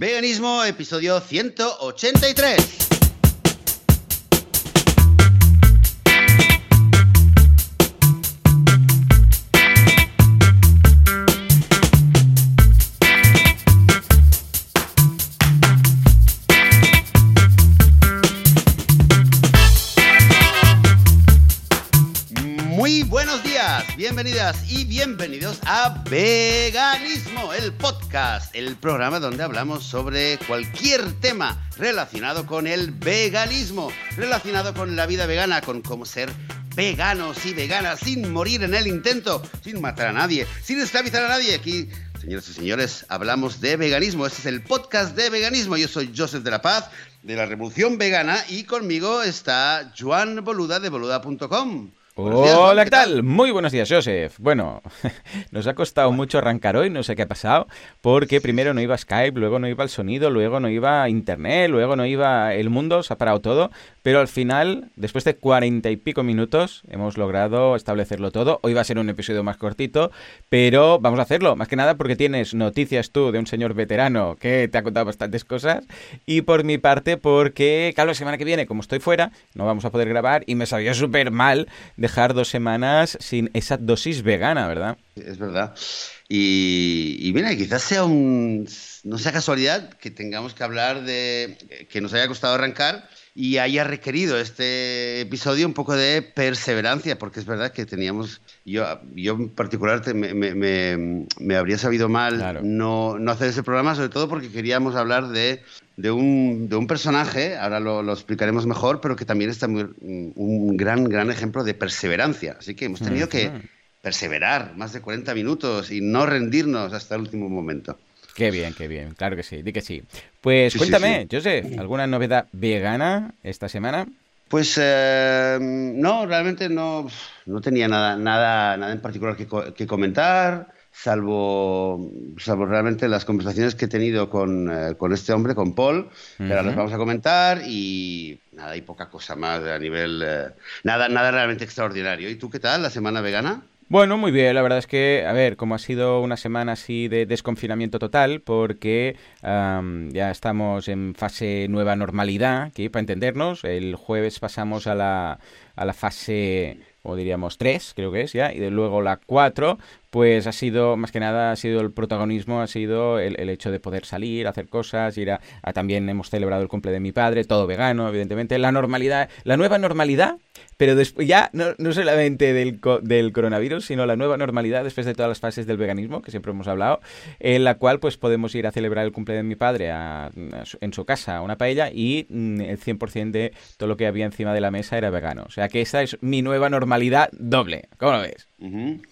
Veganismo, episodio 183. Y bienvenidos a Veganismo, el podcast, el programa donde hablamos sobre cualquier tema relacionado con el veganismo, relacionado con la vida vegana, con cómo ser veganos y veganas sin morir en el intento, sin matar a nadie, sin esclavizar a nadie. Aquí, señoras y señores, hablamos de veganismo. Este es el podcast de veganismo. Yo soy Joseph de la Paz, de la Revolución Vegana, y conmigo está Joan Boluda de boluda.com. Hola, ¿qué tal? Muy buenos días, Joseph. Bueno, nos ha costado mucho arrancar hoy, no sé qué ha pasado, porque primero no iba Skype, luego no iba el sonido, luego no iba Internet, luego no iba el mundo, se ha parado todo, pero al final, después de cuarenta y pico minutos, hemos logrado establecerlo todo. Hoy va a ser un episodio más cortito, pero vamos a hacerlo, más que nada porque tienes noticias tú de un señor veterano que te ha contado bastantes cosas, y por mi parte porque, claro, la semana que viene, como estoy fuera, no vamos a poder grabar y me sabía súper mal dejar dos semanas sin esa dosis vegana, ¿verdad? Es verdad. Y, y mira, quizás sea un. No sea casualidad que tengamos que hablar de. que nos haya costado arrancar y haya requerido este episodio un poco de perseverancia, porque es verdad que teníamos. Yo, yo en particular te- me, me- me- me habría sabido mal Claro. no, no hacer ese programa, sobre todo porque queríamos hablar de, de, un, de un personaje, ahora lo, lo explicaremos mejor, pero que también está muy- un gran, gran ejemplo de perseverancia. Así que hemos tenido que Ujú. perseverar más de 40 minutos y no rendirnos hasta el último momento. Qué bien, qué bien, claro que sí, di que sí. Pues Sí, sí, cuéntame, José, ¿alguna novedad vegana esta semana? Pues eh, no, realmente no, no tenía nada, nada, nada en particular que, que comentar, salvo, salvo realmente las conversaciones que he tenido con, eh, con este hombre, con Paul, que ahora las vamos a comentar y nada, y poca cosa más a nivel, eh, nada, nada realmente extraordinario. ¿Y tú qué tal, la semana vegana? Bueno, muy bien, la verdad es que, a ver, como ha sido una semana así de desconfinamiento total, porque am, ya estamos en fase nueva normalidad, aquí para entendernos, el jueves pasamos a la, a la fase, o diríamos 3, creo que es ya, y de luego la 4, pues ha sido, más que nada, ha sido el protagonismo, ha sido el, hecho de poder salir, hacer cosas, ir a, a- también hemos celebrado el cumple de mi padre, todo vegano, evidentemente, la normalidad, la nueva normalidad, pero después ya no, no solamente del, co- del coronavirus, sino la nueva normalidad después de todas las fases del veganismo, que siempre hemos hablado, en la cual pues podemos ir a celebrar el cumple de mi padre a- a su- en su casa, a una paella, y mm, el 100% de todo lo que había encima de la mesa era vegano. O sea que esa es mi nueva normalidad doble. ¿Cómo lo ves?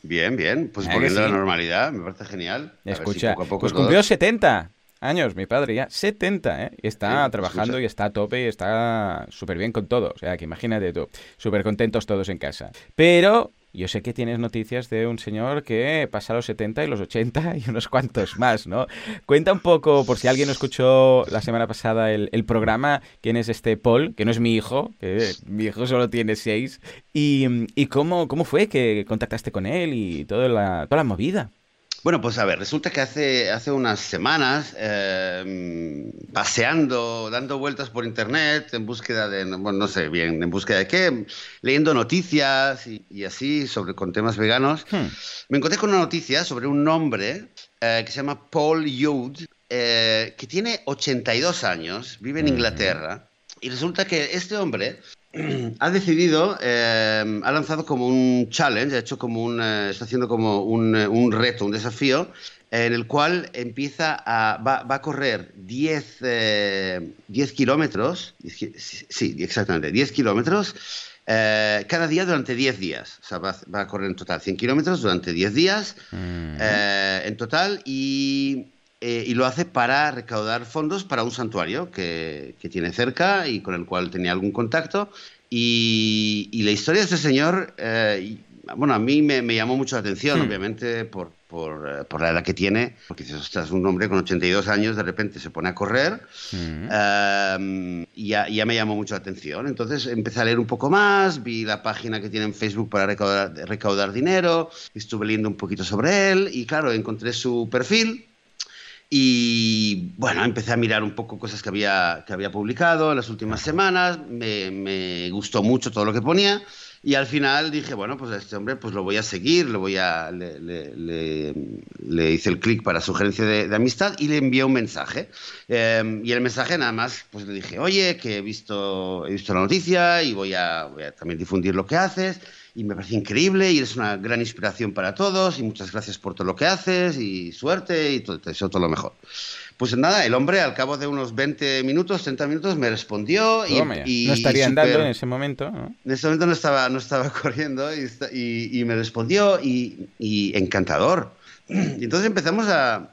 Bien, bien, pues ¿Ah, que volviendo a sí? la normalidad, me parece genial. A ver si Escucha, poco a poco pues cumplió 70 años mi padre ya, 70, ¿eh? Está Sí, trabajando escucha. y está a tope y está súper bien con todo. O sea, que imagínate tú, súper contentos todos en casa. Pero yo sé que tienes noticias de un señor que pasa los 70 y los 80 y unos cuantos más, ¿no? Cuenta un poco, por si alguien no escuchó la semana pasada el, el programa, quién es este Paul, que no es mi hijo, que mi hijo solo tiene 6, y, y cómo, cómo fue que contactaste con él y toda la, toda la movida. Bueno, pues a ver, resulta que hace, hace unas semanas, eh, paseando, dando vueltas por internet, en búsqueda de, bueno, no sé bien, en búsqueda de qué, leyendo noticias y, y así sobre con temas veganos, Hmm. me encontré con una noticia sobre un hombre eh, que se llama Paul Youd, eh, que tiene 82 años, vive en. Inglaterra, y resulta que este hombre ha decidido, eh, ha lanzado como un challenge, ha hecho como un, eh, está haciendo como un, eh, un reto, un desafío, en el cual empieza a, va, va a correr 10, eh, 10 kilómetros, 10 ki- sí, sí, exactamente, 10 kilómetros eh, cada día durante 10 días. O sea, va, va a correr en total 100 kilómetros durante 10 días Mm. eh, en total y, eh, y lo hace para recaudar fondos para un santuario que, que tiene cerca y con el cual tenía algún contacto. Y, y la historia de este señor, eh, bueno, a mí me, me llamó mucho la atención, Hmm. obviamente, por, por, eh, por la edad que tiene, porque dices, ostras, un hombre con 82 años de repente se pone a correr Mm. Um, y ya, ya me llamó mucho la atención. Entonces empecé a leer un poco más, vi la página que tiene en Facebook para recaudar, recaudar dinero, estuve leyendo un poquito sobre él y claro, encontré su perfil Y bueno, empecé a mirar un poco cosas que había, que había publicado en las últimas semanas, me, me gustó mucho todo lo que ponía y al final dije, bueno, pues a este hombre pues lo voy a seguir, lo voy a, le, hice el clic para sugerencia de, amistad y le envié un mensaje. Em, y el mensaje nada más, pues le dije, oye, que he visto, he visto la noticia y voy a, también difundir lo que haces y me parece increíble y eres una gran inspiración para todos y muchas gracias por todo lo que haces y suerte y todo, eso todo lo mejor. Pues nada, el hombre al cabo de unos 20 minutos, 30 minutos me respondió y, no estaría andando en ese momento. En ese momento no estaba, no estaba corriendo y, y me respondió y, encantador. Y entonces empezamos a,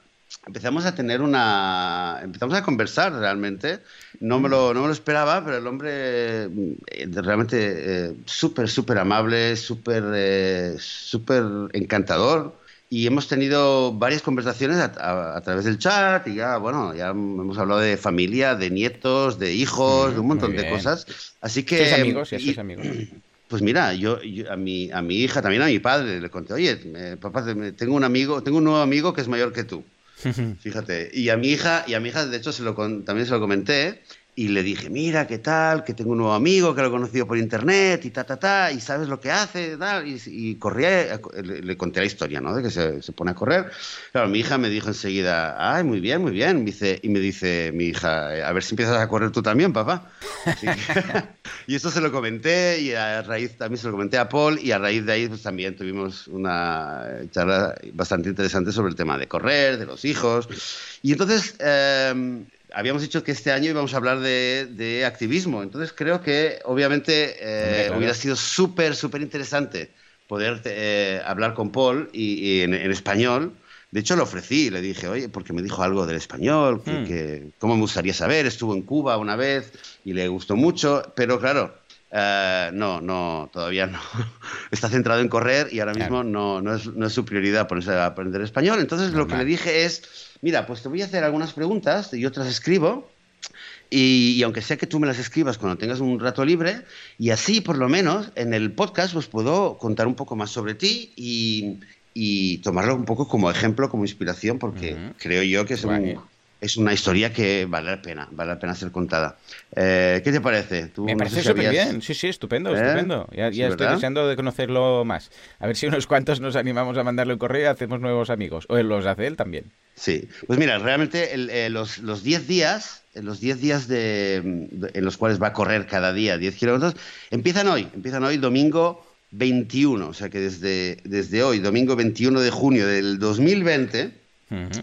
empezamos a tener una... empezamos a conversar realmente. No me lo, no me lo esperaba, pero el hombre eh, realmente eh, súper, súper amable, súper, eh, súper encantador. Y hemos tenido varias conversaciones a, través del chat y ya, bueno, ya hemos hablado de familia, de nietos, de hijos, de un montón de cosas. Así que... ¿Sois amigos? ¿Sí, amigos? Pues mira, yo, a, mi, a mi hija, también a mi padre, le conté, oye, papá, tengo un amigo, tengo un nuevo amigo que es mayor que tú. Fíjate. Y a mi hija, y a mi hija, de hecho, se lo, también se lo comenté. Y le dije, mira, ¿qué tal? Que tengo un nuevo amigo que lo he conocido por internet y ta, ta, ta, y sabes lo que hace, tal. Y, y corría, le, conté la historia, ¿no? De que se, se, pone a correr. Claro, mi hija me dijo enseguida, ay, muy bien, muy bien. Me dice, y me dice mi hija, a ver si empiezas a correr tú también, papá. y eso se lo comenté y a raíz también se lo comenté a Paul y a raíz de ahí pues también tuvimos una charla bastante interesante sobre el tema de correr, de los hijos. Y entonces... Eh, habíamos dicho que este año íbamos a hablar de, activismo, entonces creo que obviamente eh, hubiera sido súper, súper interesante poder eh, hablar con Paul y, en, español. De hecho, lo ofrecí, le dije, oye, porque me dijo algo del español, que, hmm. cómo me gustaría saber, estuvo en Cuba una vez y le gustó mucho, pero claro, eh, no, no, todavía no. Está centrado en correr y ahora mismo no, no, es, no, es, su prioridad ponerse a aprender español. Entonces, lo que le dije es, mira, pues te voy a hacer algunas preguntas y otras escribo. Y, aunque sea que tú me las escribas cuando tengas un rato libre, y así por lo menos en el podcast pues puedo contar un poco más sobre ti y, tomarlo un poco como ejemplo, como inspiración, porque creo yo que es un, es una historia que vale la pena, vale la pena ser contada. Eh, ¿Qué te parece? Me parece súper bien, sí, sí, estupendo, ¿Eh? estupendo. Ya, estoy deseando de conocerlo más. A ver si unos cuantos nos animamos a mandarle un correo y hacemos nuevos amigos. O él los hace él también. Sí, pues mira, realmente eh, los 10 días, los 10 días de, en los cuales va a correr cada día 10 kilómetros, empiezan hoy, empiezan hoy domingo 21, o sea que desde, desde hoy, domingo 21 de junio del 2020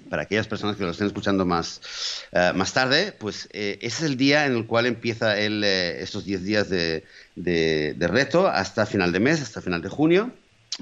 para aquellas personas que lo estén escuchando más, eh, más tarde, pues eh, ese es el día en el cual empieza el, eh, estos 10 días de, de, reto hasta final de mes, hasta final de junio.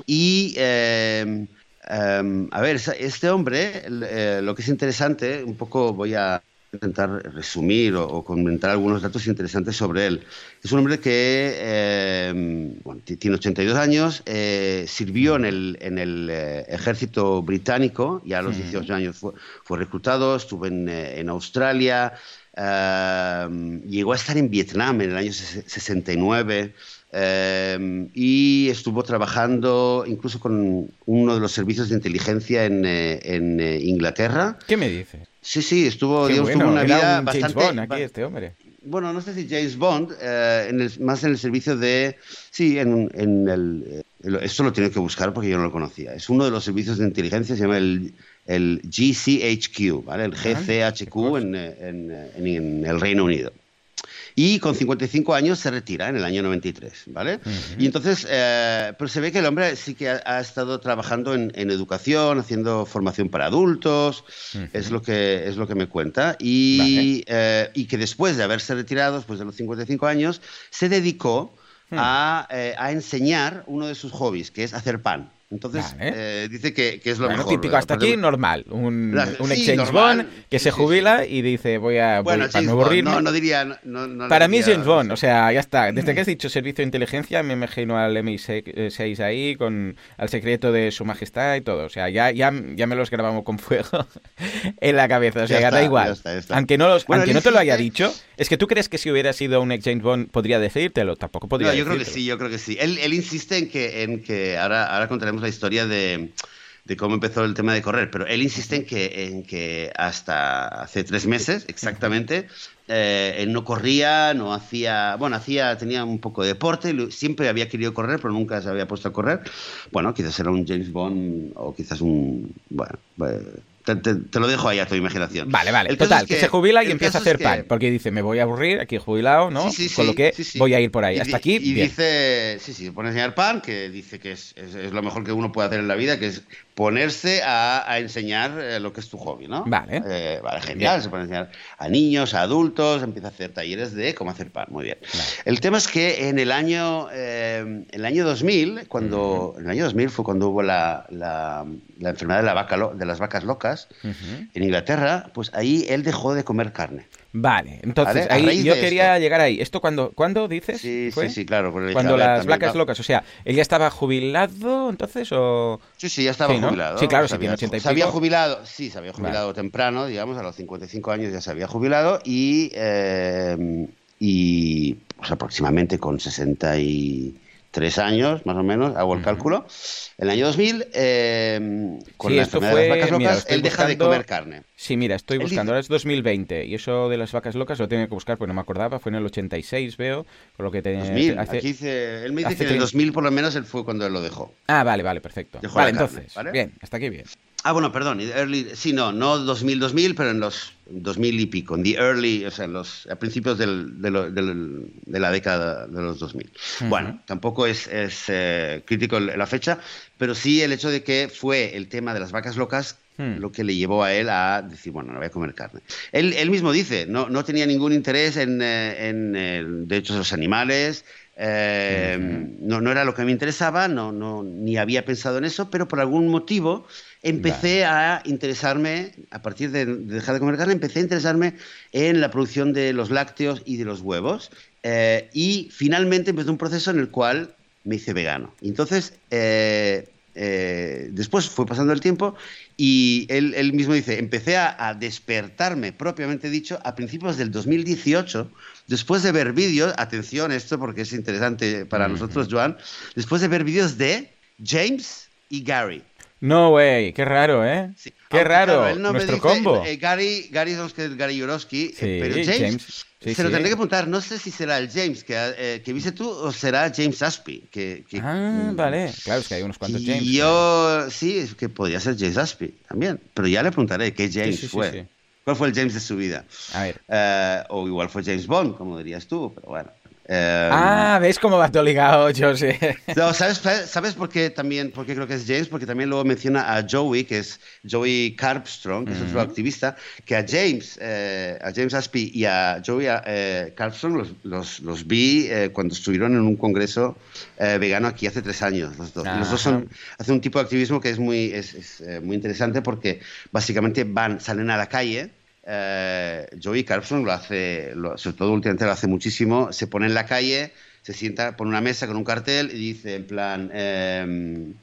Y, em, em, a ver, este hombre, lo que es interesante, un poco voy a intentar resumir o, comentar algunos datos interesantes sobre él. Es un hombre que eh, tiene 82 años, eh, sirvió en el, en el eh, ejército británico, ya a los 18 años fue, reclutado, estuvo en, en Australia, llegó a estar en Vietnam en el año 69. Y estuvo trabajando incluso con uno de los servicios de inteligencia en, en Inglaterra. ¿Qué me dices? Sí, sí, estuvo, digamos, una vida bastante... James Bond aquí, este hombre. Bueno, no sé si James Bond, eh, más en el servicio de... Sí, en, en el... Eh, esto lo tiene que buscar porque yo no lo conocía. Es uno de los servicios de inteligencia, se llama el, el GCHQ, ¿vale? El GCHQ en, en, en el Reino Unido y con 55 años se retira en el año 93, ¿vale? Y entonces, eh, pero se ve que el hombre sí que ha, estado trabajando en, educación, haciendo formación para adultos, es, lo que, es lo que me cuenta, y, eh, y que después de haberse retirado, después de los 55 años, se dedicó hmm. a, eh, a enseñar uno de sus hobbies, que es hacer pan. Entonces, eh, dice que, es lo bueno, mejor. típico, hasta aquí normal. Un, un ex James Bond que se jubila y dice, voy a, bueno, para no aburrirme. No, no diría... No, para mí es James Bond, o sea, ya está. Desde que has dicho servicio de inteligencia, me imagino al MI6 ahí, con al secreto de su majestad y todo. O sea, ya, ya, ya me los grabamos con fuego en la cabeza. O sea, ya, da igual. Aunque no, los, aunque no te lo haya dicho, es que tú crees que si hubiera sido un ex James Bond podría decírtelo. Tampoco podría No, yo creo que sí, yo creo que sí. Él, él insiste en que, en que ahora, ahora contaremos la historia de, de cómo empezó el tema de correr, pero él insiste en que, en que hasta hace tres meses exactamente eh, él no corría, no hacía, bueno, hacía, tenía un poco de deporte, siempre había querido correr, pero nunca se había puesto a correr. Bueno, quizás era un James Bond o quizás un, bueno, te, lo dejo ahí a tu imaginación. Vale, vale. Total, que, se jubila y empieza a hacer pan. Porque dice, me voy a aburrir aquí jubilado, ¿no? Con lo que voy a ir por ahí. Hasta aquí. Y dice, sí, sí, pone a enseñar pan, que dice que es, es, lo mejor que uno puede hacer en la vida, que es ponerse a, enseñar eh, lo que es tu hobby, ¿no? Vale. Eh, vale, genial. Se pone a enseñar a niños, a adultos, empieza a hacer talleres de cómo hacer pan. Muy bien. El tema es que en el año, eh, el año 2000, cuando, en el año 2000 fue cuando hubo la, la, enfermedad de, la vaca, de las vacas locas en Inglaterra, pues ahí él dejó de comer carne. Vale, entonces ahí yo quería llegar ahí. ¿Esto cuando, ¿cuándo dices? Sí, sí, sí, claro. Cuando las vacas locas, o sea, ¿él ya estaba jubilado entonces o...? Sí, sí, ya estaba jubilado. Sí, claro, sí, tiene 80 y Se había jubilado, sí, se había jubilado temprano, digamos, a los 55 años ya se había jubilado y, eh, y pues, aproximadamente con 60 y tres años, más o menos, hago el cálculo. En el año 2000, eh, con la enfermedad de las vacas locas, él deja de comer carne. Sí, mira, estoy buscando, ahora es 2020, y eso de las vacas locas lo tengo que buscar, pues no me acordaba, fue en el 86, veo, por lo que tenía... 2000, hace, aquí dice, él me dice que en el 2000 por lo menos él fue cuando él lo dejó. Ah, vale, vale, perfecto. vale, entonces, bien, hasta aquí bien. Ah, bueno, perdón, early, sí, no, no 2000-2000, pero en los 2000 y pico, en the early, o sea, en los, a principios del, de, la década de los 2000. Bueno, tampoco es, es eh, crítico la fecha, pero sí el hecho de que fue el tema de las vacas locas hmm. lo que le llevó a él a decir, bueno, no voy a comer carne. Él, él mismo dice, no, no tenía ningún interés en, eh, en, en derechos de los animales, eh, no, no era lo que me interesaba, no, no, ni había pensado en eso, pero por algún motivo empecé a interesarme, a partir de, dejar de comer carne, empecé a interesarme en la producción de los lácteos y de los huevos. Eh, y finalmente empezó un proceso en el cual me hice vegano. Entonces, eh, eh, después fue pasando el tiempo y él, mismo dice, empecé a, despertarme, propiamente dicho, a principios del 2018, después de ver vídeos, atención esto porque es interesante para nosotros, Joan, después de ver vídeos de James y Gary. No, güey, qué raro, ¿eh? Qué raro, nuestro combo. Eh, Gary, Gary es Gary Jurowski, eh, pero James, se lo tendré que apuntar. No sé si será el James que, eh, que viste tú o será James Aspie. Que, ah, vale. Claro, es que hay unos cuantos James. Y yo, sí, es que podría ser James Aspie también. Pero ya le preguntaré qué James fue. ¿Cuál fue el James de su vida? A ver. o igual fue James Bond, como dirías tú, pero bueno. Em, ah, ¿ves cómo va todo ligado, José? No, ¿sabes, ¿sabes por qué también? Porque creo que es James, porque también luego menciona a Joey, que es Joey Carpstrong, que es otro activista, que a James, eh, a James Aspie y a Joey eh, Carpstrong los, los, vi eh, cuando estuvieron en un congreso vegano aquí hace tres años, los dos. Los dos son, hacen un tipo de activismo que es muy, es, es, muy interesante porque básicamente van, salen a la calle eh, Joey Carlson lo hace, sobre todo últimamente lo hace muchísimo, se pone en la calle, se sienta, pone una mesa con un cartel y dice en plan, em,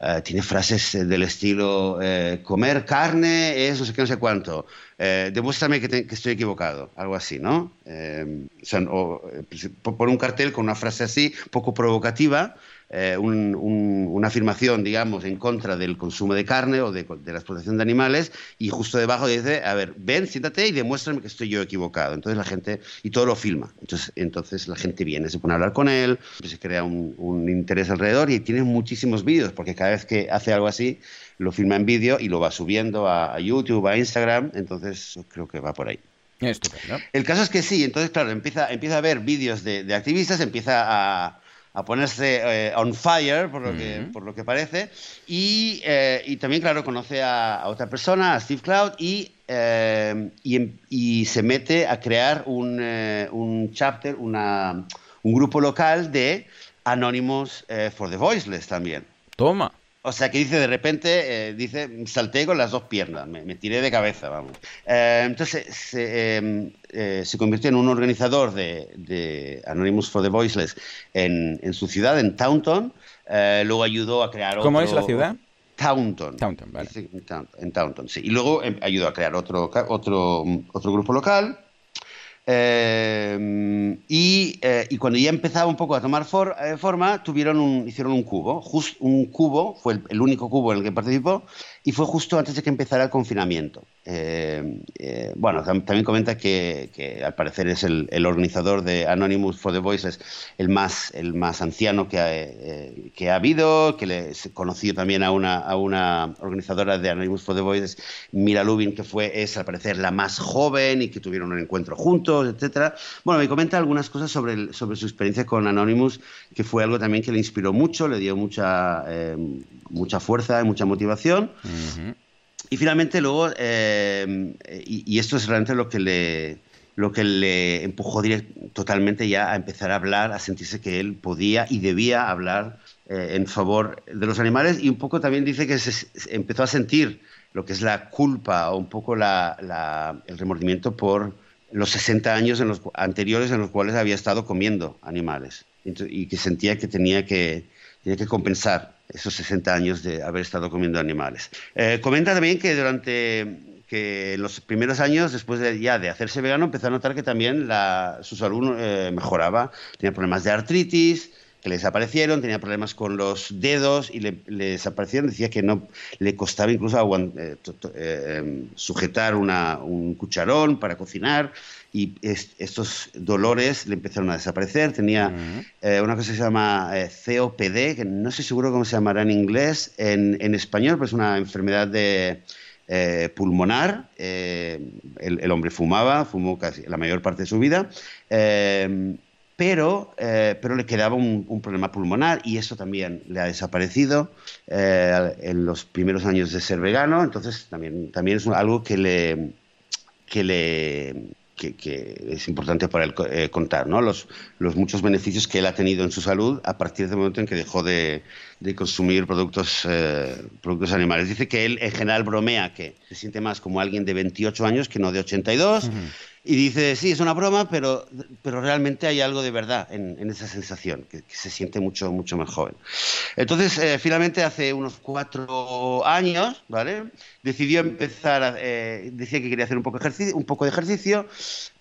eh, tiene frases del estilo, eh, comer carne es no sé qué, no sé cuánto, demuéstrame que, estoy equivocado, algo así, ¿no? Em, o pone un cartel con una frase así, poco provocativa, eh, una afirmación, digamos, en contra del consumo de carne o de, la explotación de animales y justo debajo dice, a ver, ven, siéntate y demuéstrame que estoy yo equivocado. Entonces la gente, y todo lo filma. Entonces, entonces la gente viene, se pone a hablar con él, se crea un, interés alrededor y tiene muchísimos vídeos, porque cada vez que hace algo así, lo filma en vídeo y lo va subiendo a, YouTube, a Instagram, entonces creo que va por ahí. Estupendo. El caso es que sí, entonces claro, empieza, empieza a ver vídeos de activistas, empieza a, a ponerse eh, on fire, por lo, que, por lo que parece. Y, eh, y también, claro, conoce a, otra persona, a Steve Cloud, y, eh, em, y, se mete a crear un, un chapter, una, un grupo local de Anonymous for the Voiceless también. Toma. O sea que dice de repente, eh, dice, salté con las dos piernas, me, tiré de cabeza, vamos. Eh, entonces se, em, eh, se, convirtió en un organizador de, de Anonymous for the Voiceless en, en su ciudad, en Taunton. luego ayudó a crear ¿Cómo es la ciudad? Taunton. Taunton, vale. En Taunton, sí. Y luego em, ayudó a crear otro, otro, otro grupo local. Eh, y, cuando ya empezaba un poco a tomar forma, tuvieron un, hicieron un cubo. Un cubo, fue el, el, único cubo en el que participó, y fue justo antes de que empezara el confinamiento. Eh, eh, bueno, también comenta que, al parecer es el, organizador de Anonymous for the Voices, el más, el más anciano que ha, eh, que ha habido, que le conoció también a una, a una organizadora de Anonymous for the Voices, Mira Lubin, que fue, es al parecer la más joven y que tuvieron un encuentro juntos, etcétera. Bueno, me comenta algunas cosas sobre, sobre su experiencia con Anonymous, que fue algo también que le inspiró mucho, le dio mucha, mucha fuerza y mucha motivación. Y finalmente luego, eh, y, esto es realmente lo que le, lo que le empujó totalmente ya a empezar a hablar, a sentirse que él podía y debía hablar eh, en favor de los animales. Y un poco también dice que se, empezó a sentir lo que es la culpa o un poco la, el remordimiento por los 60 años en los, anteriores en los cuales había estado comiendo animales. Y que sentía que tenía que, tenía que compensar esos 60 años de haber estado comiendo animales. Eh, comenta también que durante que los primeros años, después de, ya de hacerse vegano, empezó a notar que también la, su salud eh, mejoraba. Tenía problemas de artritis, que le desaparecieron, tenía problemas con los dedos y le, desaparecieron. Decía que no le costaba incluso eh, em, sujetar un cucharón para cocinar y estos dolores le empezaron a desaparecer. Tenía eh, una cosa que se llama eh, COPD, que no sé seguro cómo se llamará en inglés, en, en español, pues es una enfermedad de, eh, pulmonar. El, hombre fumaba, fumó casi la mayor parte de su vida. Pero, pero, le quedaba un, un, problema pulmonar y eso también le ha desaparecido en los primeros años de ser vegano. Entonces, también, también es algo que le, que le, que, es importante para él eh, contar, ¿no? Los, los, muchos beneficios que él ha tenido en su salud a partir del momento en que dejó de, de consumir productos, eh, productos animales. Dice que él en general bromea que se siente más como alguien de 28 años que no de 82. Y dice, sí, es una broma, pero, pero realmente hay algo de verdad en, esa sensación, que, se siente mucho, mucho más joven. Entonces, eh, finalmente, hace unos cuatro años, ¿vale? Decidió empezar, a, eh, decía que quería hacer un poco, ejercicio, un poco de ejercicio,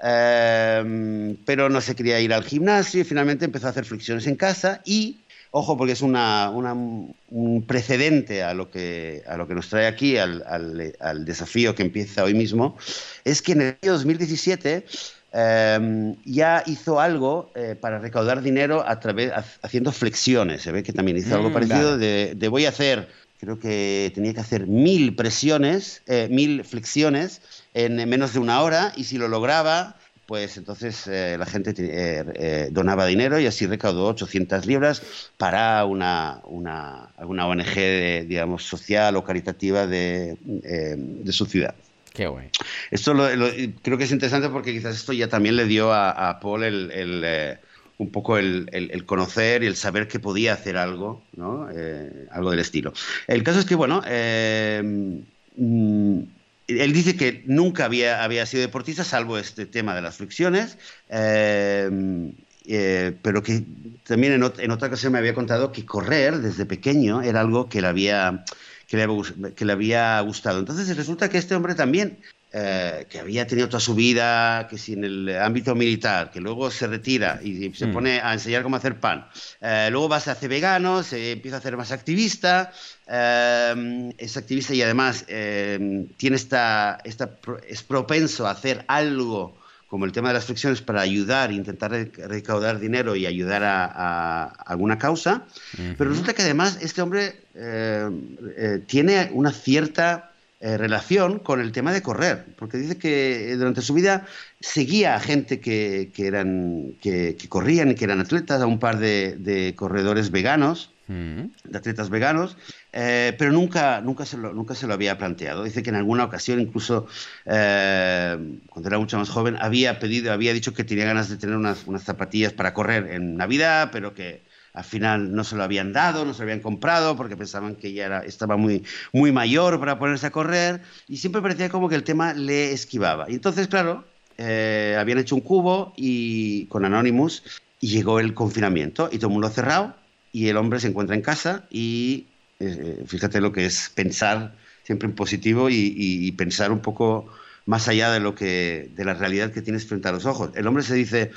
eh, pero no se quería ir al gimnasio y finalmente empezó a hacer flexiones en casa y Ojo, porque es una, un precedente a lo, que, a lo que nos trae aquí, al, al, desafío que empieza hoy mismo, es que en el año 2017 em, ya hizo algo eh, para recaudar dinero a través, haciendo flexiones. Se ve que también hizo algo mm, parecido de, de, voy a hacer, creo que tenía que hacer mil presiones, eh, mil flexiones en menos de una hora y si lo lograba pues entonces eh, la gente eh, eh, donaba dinero y así recaudó 800 libras para una, una, ONG, digamos, social o caritativa de, su ciudad. Qué guay. Esto creo que es interesante porque quizás esto ya también le dio a, Paul el, un poco el, conocer y el saber que podía hacer algo, ¿no? algo del estilo. El caso es que, bueno, mm, él dice que nunca había, había sido deportista, salvo este tema de las flexiones, eh, eh, pero que también en, otra ocasión me había contado que correr desde pequeño era algo que le había, que le había gustado. Entonces resulta que este hombre también eh, que había tenido toda su vida, que si en el ámbito militar, que luego se retira y se mm. pone a enseñar cómo hacer pan, eh, luego va, se hace vegano, se empieza a hacer más activista, eh, es activista y además tiene esta, esta, es propenso a hacer algo como el tema de las flexiones para ayudar, intentar recaudar dinero y ayudar a, alguna causa, pero resulta que además este hombre tiene una cierta eh, relación con el tema de correr, porque dice que durante su vida seguía a gente que, que eran, que, corrían y que eran atletas, a un par de, corredores veganos, mm. de atletas veganos, eh, pero nunca, nunca, se lo, nunca se lo había planteado. Dice que en alguna ocasión, incluso eh, cuando era mucho más joven, había pedido, había dicho que tenía ganas de tener unas, unas zapatillas para correr en Navidad, pero que al final no se lo habían dado, no se lo habían comprado porque pensaban que ya era, estaba muy, muy mayor para ponerse a correr y siempre parecía como que el tema le esquivaba. Y entonces, claro, eh, habían hecho un cubo y, con Anonymous y llegó el confinamiento y todo el mundo cerrado y el hombre se encuentra en casa y eh, fíjate lo que es pensar siempre en positivo y, pensar un poco más allá de lo que de la realidad que tienes frente a los ojos. El hombre se dice,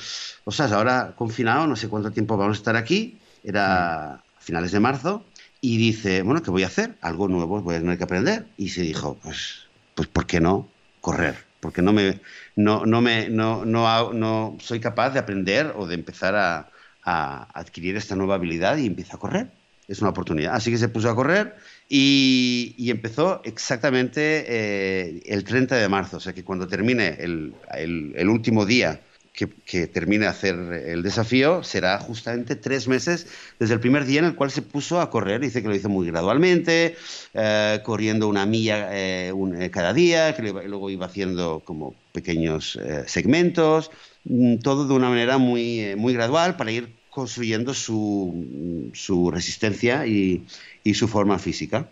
o sea, ahora confinado, no sé cuánto tiempo vamos a estar aquí, era a finales de marzo, y dice, bueno, ¿qué voy a hacer? Algo nuevo voy a tener que aprender. Y se dijo, pues, pues ¿por qué no correr? Porque no me, no, no me, no, no, no soy capaz de aprender o de empezar a, a adquirir esta nueva habilidad y empieza a correr. Es una oportunidad. Así que se puso a correr y, y empezó exactamente eh, el 30 de marzo. O sea que cuando termine el, el, el último día que, termine de hacer el desafío será justamente tres meses desde el primer día en el cual se puso a correr. Dice que lo hizo muy gradualmente, eh, corriendo una milla eh, eh, cada día, que luego iba haciendo como pequeños segmentos, mm, todo de una manera muy, muy gradual para ir construyendo su, su resistencia y, y, su forma física.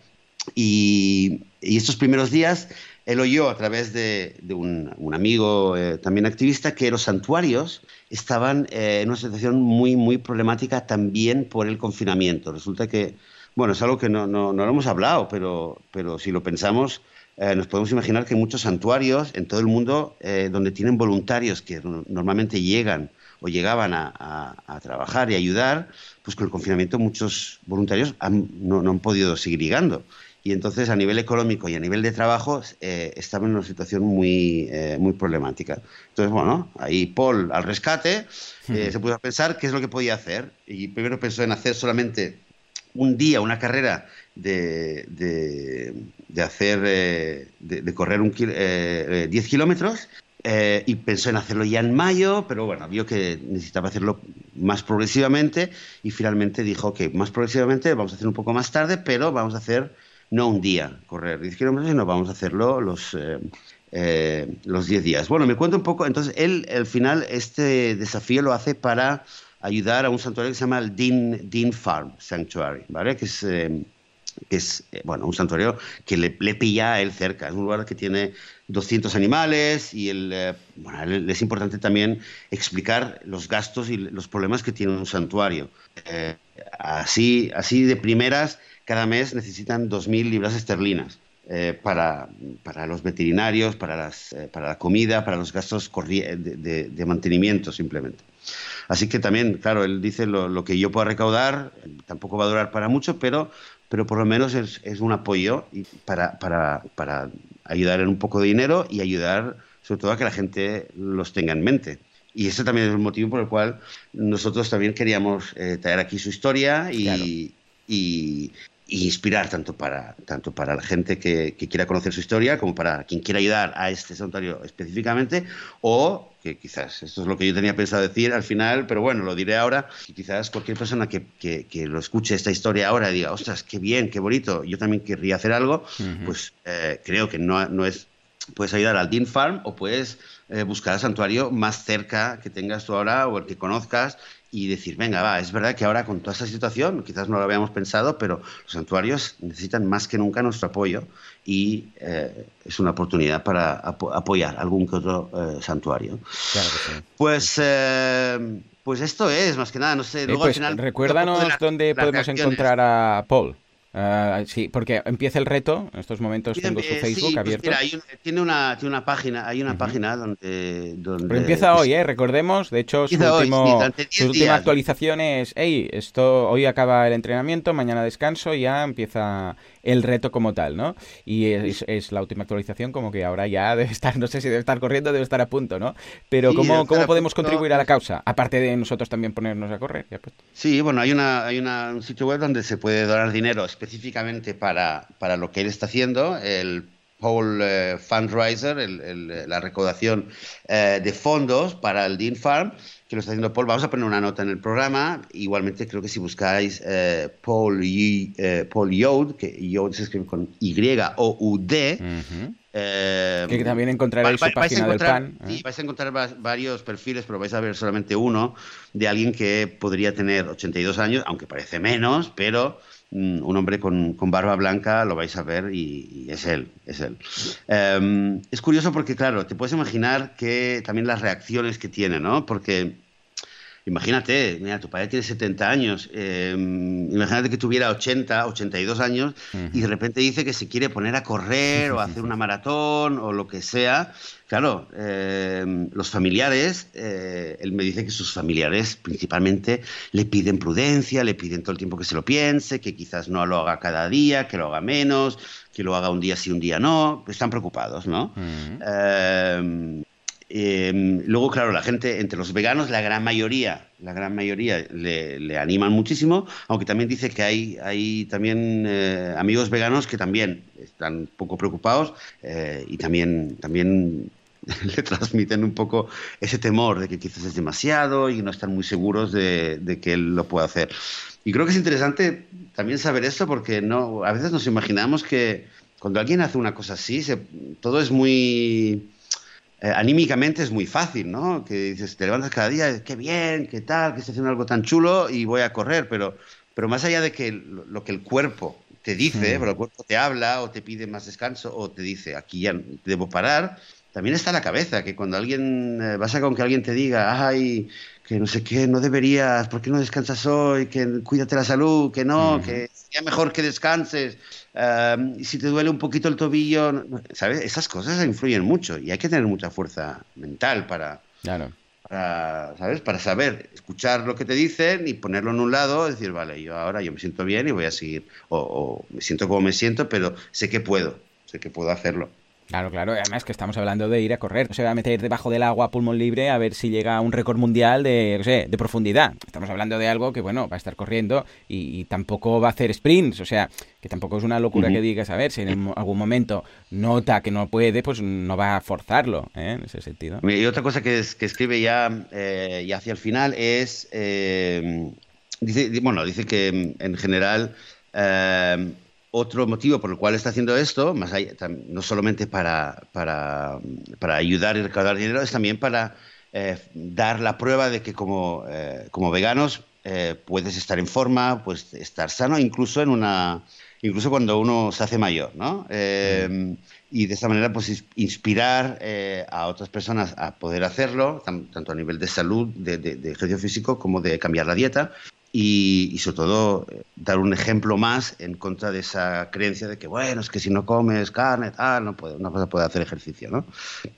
Y, y estos primeros días él oyó a través de, un, amigo eh, también activista que los santuarios estaban eh, en una situación muy, muy problemática también por el confinamiento. Resulta que, bueno, es algo que no, no, lo hemos hablado, pero, pero si lo pensamos, eh, nos podemos imaginar que muchos santuarios en todo el mundo, donde tienen voluntarios que normalmente llegan o llegaban a, trabajar y ayudar, pues con el confinamiento muchos voluntarios no, no han podido seguir llegando y entonces a nivel económico y a nivel de trabajo eh, estaba en una situación muy, eh, muy problemática. Entonces, bueno, ahí Paul al rescate eh, se puso a pensar qué es lo que podía hacer y primero pensó en hacer solamente un día una carrera de, de, hacer, de, correr un 10 kilómetros y pensó en hacerlo ya en mayo, pero bueno, vio que necesitaba hacerlo más progresivamente y finalmente dijo que más progresivamente vamos a hacer un poco más tarde, pero vamos a hacer no un día correr 10 kilómetros, sino vamos a hacerlo los, eh, eh, los 10 días. Bueno, me cuento un poco, entonces él al final este desafío lo hace para ayudar a un santuario que se llama el Dean, Dean Farm Sanctuary, ¿vale? Que es, eh, que es bueno, un santuario que le, le, pilla a él cerca. Es un lugar que tiene 200 animales y el, bueno, es importante también explicar los gastos y los problemas que tiene un santuario. así, así de primeras cada mes necesitan 2.000 libras esterlinas. Eh, para, para, los veterinarios, para, las, eh, para la comida, para los gastos de, de, mantenimiento simplemente. Así que también, claro, él dice lo, lo, que yo pueda recaudar, tampoco va a durar para mucho, pero, pero por lo menos es, es un apoyo para, para, para, ayudar en un poco de dinero y ayudar sobre todo a que la gente los tenga en mente. Y ese también es el motivo por el cual nosotros también queríamos eh, traer aquí su historia y, y, inspirar tanto para, tanto para la gente que, quiera conocer su historia como para quien quiera ayudar a este santuario específicamente o que quizás, esto es lo que yo tenía pensado decir al final, pero bueno, lo diré ahora, y quizás cualquier persona que, que, lo escuche esta historia ahora y diga, ostras, qué bien, qué bonito, yo también querría hacer algo, pues eh, creo que no, no es, puedes ayudar al Dean Farm o puedes eh, buscar el santuario más cerca que tengas tú ahora o el que conozcas y decir, venga, va, es verdad que ahora con toda esta situación, quizás no lo habíamos pensado, pero los santuarios necesitan más que nunca nuestro apoyo y eh, es una oportunidad para apoyar algún que otro eh, santuario. Claro que sí. Pues, eh, pues esto es, más que nada, no sé. Luego, al pues final, recuérdanos dónde podemos encontrar a Paul. Uh, sí, porque empieza el reto. En estos momentos tengo su Facebook sí, pues abierto. Mira, hay tiene, una, tiene una página, hay una uh -huh. página donde, donde, Pero empieza hoy, ¿eh? Recordemos. De hecho, su, último, hoy, sí, su última actualización es: hey, esto hoy acaba el entrenamiento, mañana descanso, y ya empieza el reto como tal, ¿no? Y es, es, la última actualización, como que ahora ya debe estar, no sé si debe estar corriendo, debe estar a punto, ¿no? Pero sí, ¿cómo, ¿cómo podemos contribuir a la causa? Aparte de nosotros también ponernos a correr. Ya pues. Sí, bueno, hay, una, hay una, un sitio web donde se puede donar dinero específicamente para, para lo que él está haciendo, el Paul eh, Fundraiser, el, el, la recaudación eh, de fondos para el Dean Farm, que lo está haciendo Paul. Vamos a poner una nota en el programa. Igualmente, creo que si buscáis eh, Paul, y, eh, Paul Yod, que Yod se escribe con Y-O-U-D. Uh -huh. eh, que también encontraréis va, su página del PAN. Sí, vais a encontrar varios perfiles, pero vais a ver solamente uno de alguien que podría tener 82 años, aunque parece menos, pero mm, un hombre con, con, barba blanca, lo vais a ver y, y es él, es él. Um, es curioso porque, claro, te puedes imaginar que también las reacciones que tiene, ¿no? Porque imagínate, mira, tu padre tiene 70 años, eh, imagínate que tuviera 80, 82 años y de repente dice que se quiere poner a correr o a hacer una maratón o lo que sea. Claro, eh, los familiares, eh, él me dice que sus familiares principalmente le piden prudencia, le piden todo el tiempo que se lo piense, que quizás no lo haga cada día, que lo haga menos, que lo haga un día sí, un día no. Están preocupados, ¿no? Em, luego, claro, la gente, entre los veganos, la gran mayoría, la gran mayoría le, animan muchísimo, aunque también dice que hay, hay también eh, amigos veganos que también están un poco preocupados eh, y también, también le transmiten un poco ese temor de que quizás es demasiado y no están muy seguros de, que él lo pueda hacer. Y creo que es interesante también saber esto porque no, a veces nos imaginamos que cuando alguien hace una cosa así, todo es muy eh, anímicamente es muy fácil, ¿no? Que dices, te levantas cada día, qué bien, qué tal, que estoy haciendo algo tan chulo y voy a correr, pero, pero más allá de que lo, que el cuerpo te dice, pero el cuerpo te habla o te pide más descanso o te dice, aquí ya debo parar, también está la cabeza, que cuando alguien, eh, vas a con que alguien te diga, ay, que no sé qué, no deberías, ¿por qué no descansas hoy? Que cuídate la salud, que no, que sería mejor que descanses y si te duele un poquito el tobillo, ¿sabes? Esas cosas influyen mucho y hay que tener mucha fuerza mental para, para, ¿sabes? Para saber escuchar lo que te dicen y ponerlo en un lado, decir, vale, yo ahora yo me siento bien y voy a seguir, o, o me siento como me siento, pero sé que puedo, sé que puedo hacerlo. Claro, claro. Además que estamos hablando de ir a correr. No se va a meter debajo del agua a pulmón libre a ver si llega a un récord mundial de, no sé, de profundidad. Estamos hablando de algo que, bueno, va a estar corriendo y, tampoco va a hacer sprints. O sea, que tampoco es una locura que digas, a ver, si en algún momento nota que no puede, pues no va a forzarlo, ¿eh? en ese sentido. Y otra cosa que, que escribe ya, eh, hacia el final es... Eh, dice, bueno, dice que en general... Eh, otro motivo por el cual está haciendo esto, más no solamente para, para, para, ayudar y recaudar dinero, es también para eh, dar la prueba de que como, eh, como veganos eh, puedes estar en forma, puedes estar sano, incluso en una incluso cuando uno se hace mayor, ¿no? y de esta manera, pues inspirar a otras personas a poder hacerlo, tanto a nivel de salud, de, de ejercicio físico, como de cambiar la dieta, y, sobre todo eh, dar un ejemplo más en contra de esa creencia de que, bueno, es que si no comes carne, tal, no puede, una cosa puede hacer ejercicio, ¿no?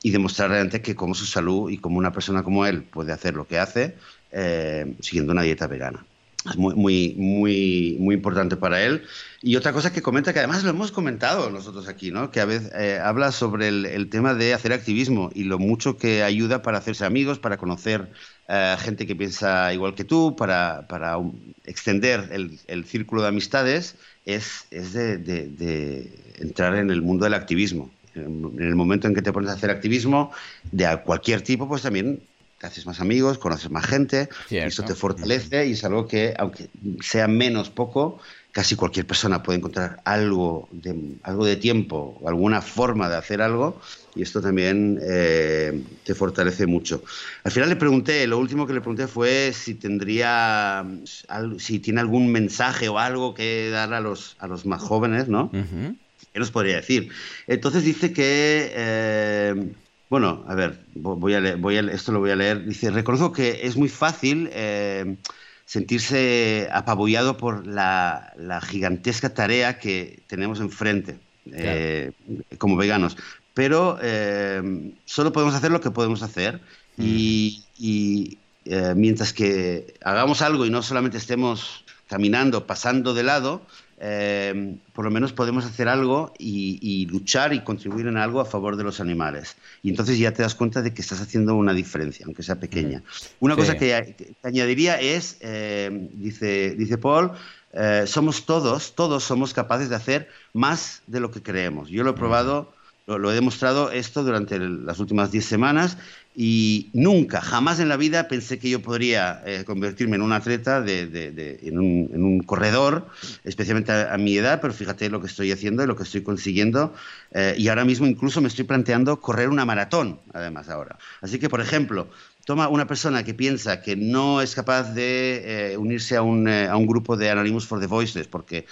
Y demostrar realmente que como su salud y como una persona como él puede hacer lo que hace eh, siguiendo una dieta vegana. Es muy, muy, muy, muy importante para él. Y otra cosa que comenta, que además lo hemos comentado nosotros aquí, ¿no? que a veces eh, habla sobre el, el, tema de hacer activismo y lo mucho que ayuda para hacerse amigos, para conocer eh, gente que piensa igual que tú, para, para extender el, el, círculo de amistades, es, es de, de, entrar en el mundo del activismo. En el momento en que te pones a hacer activismo de cualquier tipo, pues también te haces más amigos, conoces más gente, y eso te fortalece y es algo que, aunque sea menos poco, casi cualquier persona puede encontrar algo de, algo de tiempo, alguna forma de hacer algo y esto también eh, te fortalece mucho. Al final le pregunté, lo último que le pregunté fue si tendría, si tiene algún mensaje o algo que dar a los, a los más jóvenes, ¿no? ¿Qué nos podría decir? Entonces dice que... Eh, bueno, a ver, voy a, leer, voy a esto lo voy a leer. Dice, reconozco que es muy fácil eh, sentirse apabullado por la, gigantesca tarea que tenemos enfrente eh, como veganos. Pero eh, solo podemos hacer lo que podemos hacer y, eh, mientras que hagamos algo y no solamente estemos caminando, pasando de lado, por lo menos podemos hacer algo y, luchar y contribuir en algo a favor de los animales. Y entonces ya te das cuenta de que estás haciendo una diferencia, aunque sea pequeña. Una cosa que, añadiría es, eh, dice, dice Paul, eh, somos todos, todos somos capaces de hacer más de lo que creemos. Yo lo he probado lo, he demostrado esto durante las últimas 10 semanas y nunca, jamás en la vida pensé que yo podría eh, convertirme en un atleta, de, en, un, corredor, especialmente a, mi edad, pero fíjate lo que estoy haciendo y lo que estoy consiguiendo. Eh, y ahora mismo incluso me estoy planteando correr una maratón, además ahora. Así que, por ejemplo, toma una persona que piensa que no es capaz de eh, unirse a un, a un, grupo de Anonymous for the Voiceless porque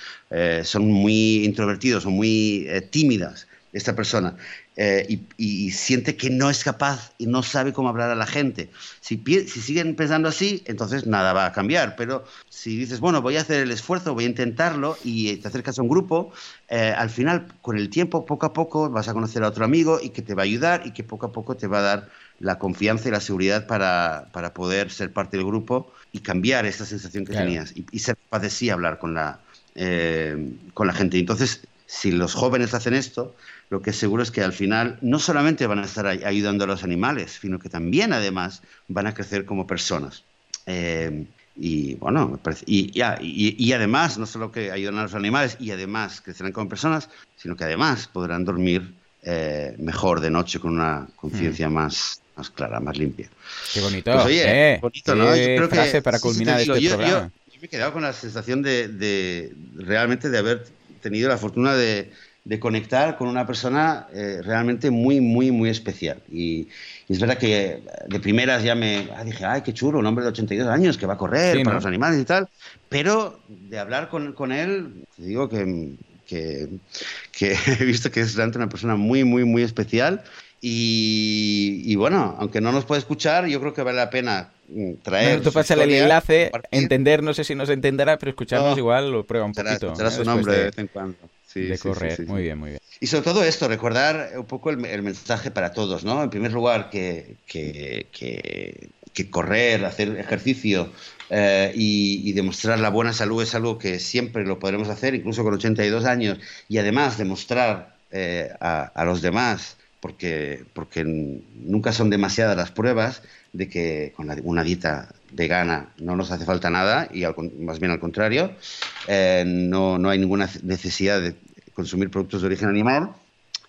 son muy introvertidos, son muy tímidas esta persona eh, y, siente que no es capaz y no sabe cómo hablar a la gente. Si, si, siguen pensando así, entonces nada va a cambiar. Pero si dices, bueno, voy a hacer el esfuerzo, voy a intentarlo y te acercas a un grupo, eh, al final, con el tiempo, poco a poco, vas a conocer a otro amigo y que te va a ayudar y que poco a poco te va a dar la confianza y la seguridad para, para poder ser parte del grupo y cambiar esa sensación que tenías y, ser capaz de sí hablar con la, eh, con la gente. Entonces, si los jóvenes hacen esto, lo que es seguro es que al final no solamente van a estar ayudando a los animales, sino que también además van a crecer como personas. Eh, y bueno, y, y, y, además, no solo que ayudan a los animales y además crecerán como personas, sino que además podrán dormir eh, mejor de noche con una conciencia mm. más, más clara, más limpia. Qué bonito. Pues oye, eh, bonito, ¿no? Yo creo que, para culminar este programa. Yo, me he quedado con la sensación de, de realmente de haber tenido la fortuna de, de conectar con una persona eh, realmente muy, muy, muy especial. Y, es verdad que de primeras ya me ah, dije, ay, qué chulo, un hombre de 82 años que va a correr para los animales y tal, pero de hablar con, con él, te digo que, que, que, he visto que es realmente una persona muy, muy, muy especial. Y, y, bueno, aunque no nos puede escuchar, yo creo que vale la pena mm, traer. tú pásale el enlace, entender, no sé si nos entenderá, pero escucharnos igual lo prueba un poquito. Será, ¿eh? su nombre de vez en cuando de correr. muy bien, muy bien. Y sobre todo esto, recordar un poco el, mensaje para todos, ¿no? En primer lugar, que, que, que, correr, hacer ejercicio eh, y, demostrar la buena salud es algo que siempre lo podremos hacer, incluso con 82 años, y además demostrar eh, a, los demás, porque, porque nunca son demasiadas las pruebas de que con una dieta vegana no nos hace falta nada y más bien al contrario, eh, no, no hay ninguna necesidad de consumir productos de origen animal.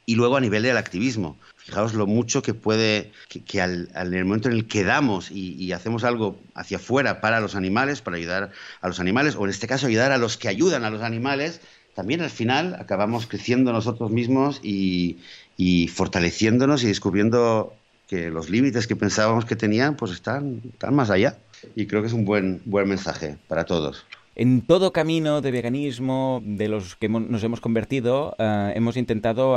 Y luego a nivel del activismo, fijaos lo mucho que puede, que, al, en el momento en el que damos y, hacemos algo hacia afuera para los animales, para ayudar a los animales, o en este caso ayudar a los que ayudan a los animales, también al final acabamos creciendo nosotros mismos y, y fortaleciéndonos y descubriendo que los límites que pensábamos que tenían pues están, están más allá. Y creo que es un buen, buen mensaje para todos. En todo camino de veganismo de los que nos hemos convertido, eh, hemos intentado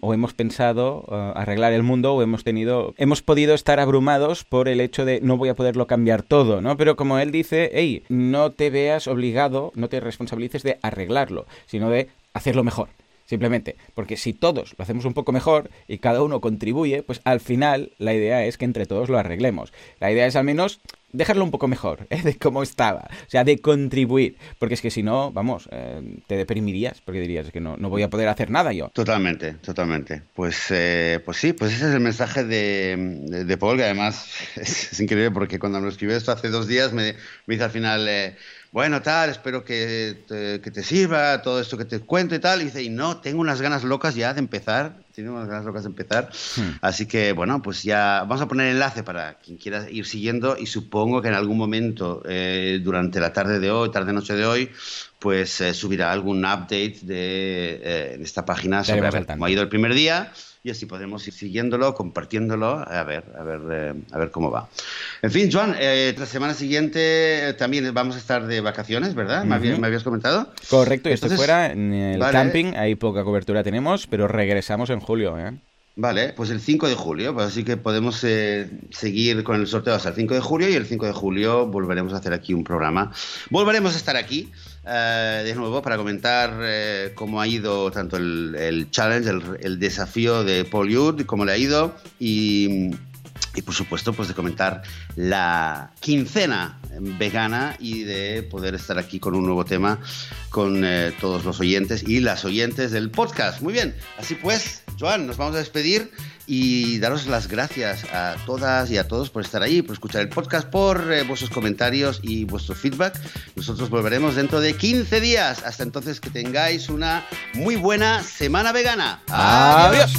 o hemos pensado eh, arreglar el mundo o hemos tenido, hemos podido estar abrumados por el hecho de no voy a poderlo cambiar todo, ¿no? Pero como él dice, hey, no te veas obligado, no te responsabilices de arreglarlo, sino de hacerlo mejor. Simplemente, porque si todos lo hacemos un poco mejor y cada uno contribuye, pues al final la idea es que entre todos lo arreglemos. La idea es al menos dejarlo un poco mejor ¿eh? de cómo estaba, o sea, de contribuir, porque es que si no, vamos, eh, te deprimirías, porque dirías que no, no voy a poder hacer nada yo. Totalmente, totalmente. Pues, eh, pues sí, pues ese es el mensaje de, de, Paul, que además es, increíble porque cuando me escribió esto hace dos días me, me dice al final bueno, tal, espero que te, que te, sirva todo esto que te cuento y tal. Y dice, y no, tengo unas ganas locas ya de empezar. Tengo unas ganas locas de empezar. Hmm. Así que, bueno, pues ya vamos a poner enlace para quien quiera ir siguiendo. Y supongo que en algún momento, eh, durante la tarde de hoy, tarde-noche de hoy, pues eh, subirá algún update de, eh, esta página sobre cómo ha ido el primer día y así podemos ir siguiéndolo, compartiéndolo, a ver, a ver, eh, a ver cómo va. En fin, Joan, eh, la semana siguiente también vamos a estar de vacaciones, ¿verdad? ¿Me, habías, comentado? Correcto, y esto fuera en el camping, hay poca cobertura tenemos, pero regresamos en julio, ¿eh? Vale, pues el 5 de julio, pues así que podemos eh, seguir con el sorteo hasta el 5 de julio y el 5 de julio volveremos a hacer aquí un programa. Volveremos a estar aquí eh, de nuevo para comentar eh, cómo ha ido tanto el, challenge, el, desafío de Paul cómo le ha ido y, y por supuesto pues de comentar la quincena vegana y de poder estar aquí con un nuevo tema con todos los oyentes y las oyentes del podcast. Muy bien, así pues Joan, nos vamos a despedir y daros las gracias a todas y a todos por estar ahí, por escuchar el podcast, por eh, vuestros comentarios y vuestro feedback. Nosotros volveremos dentro de 15 días. Hasta entonces que tengáis una muy buena semana vegana. Adiós.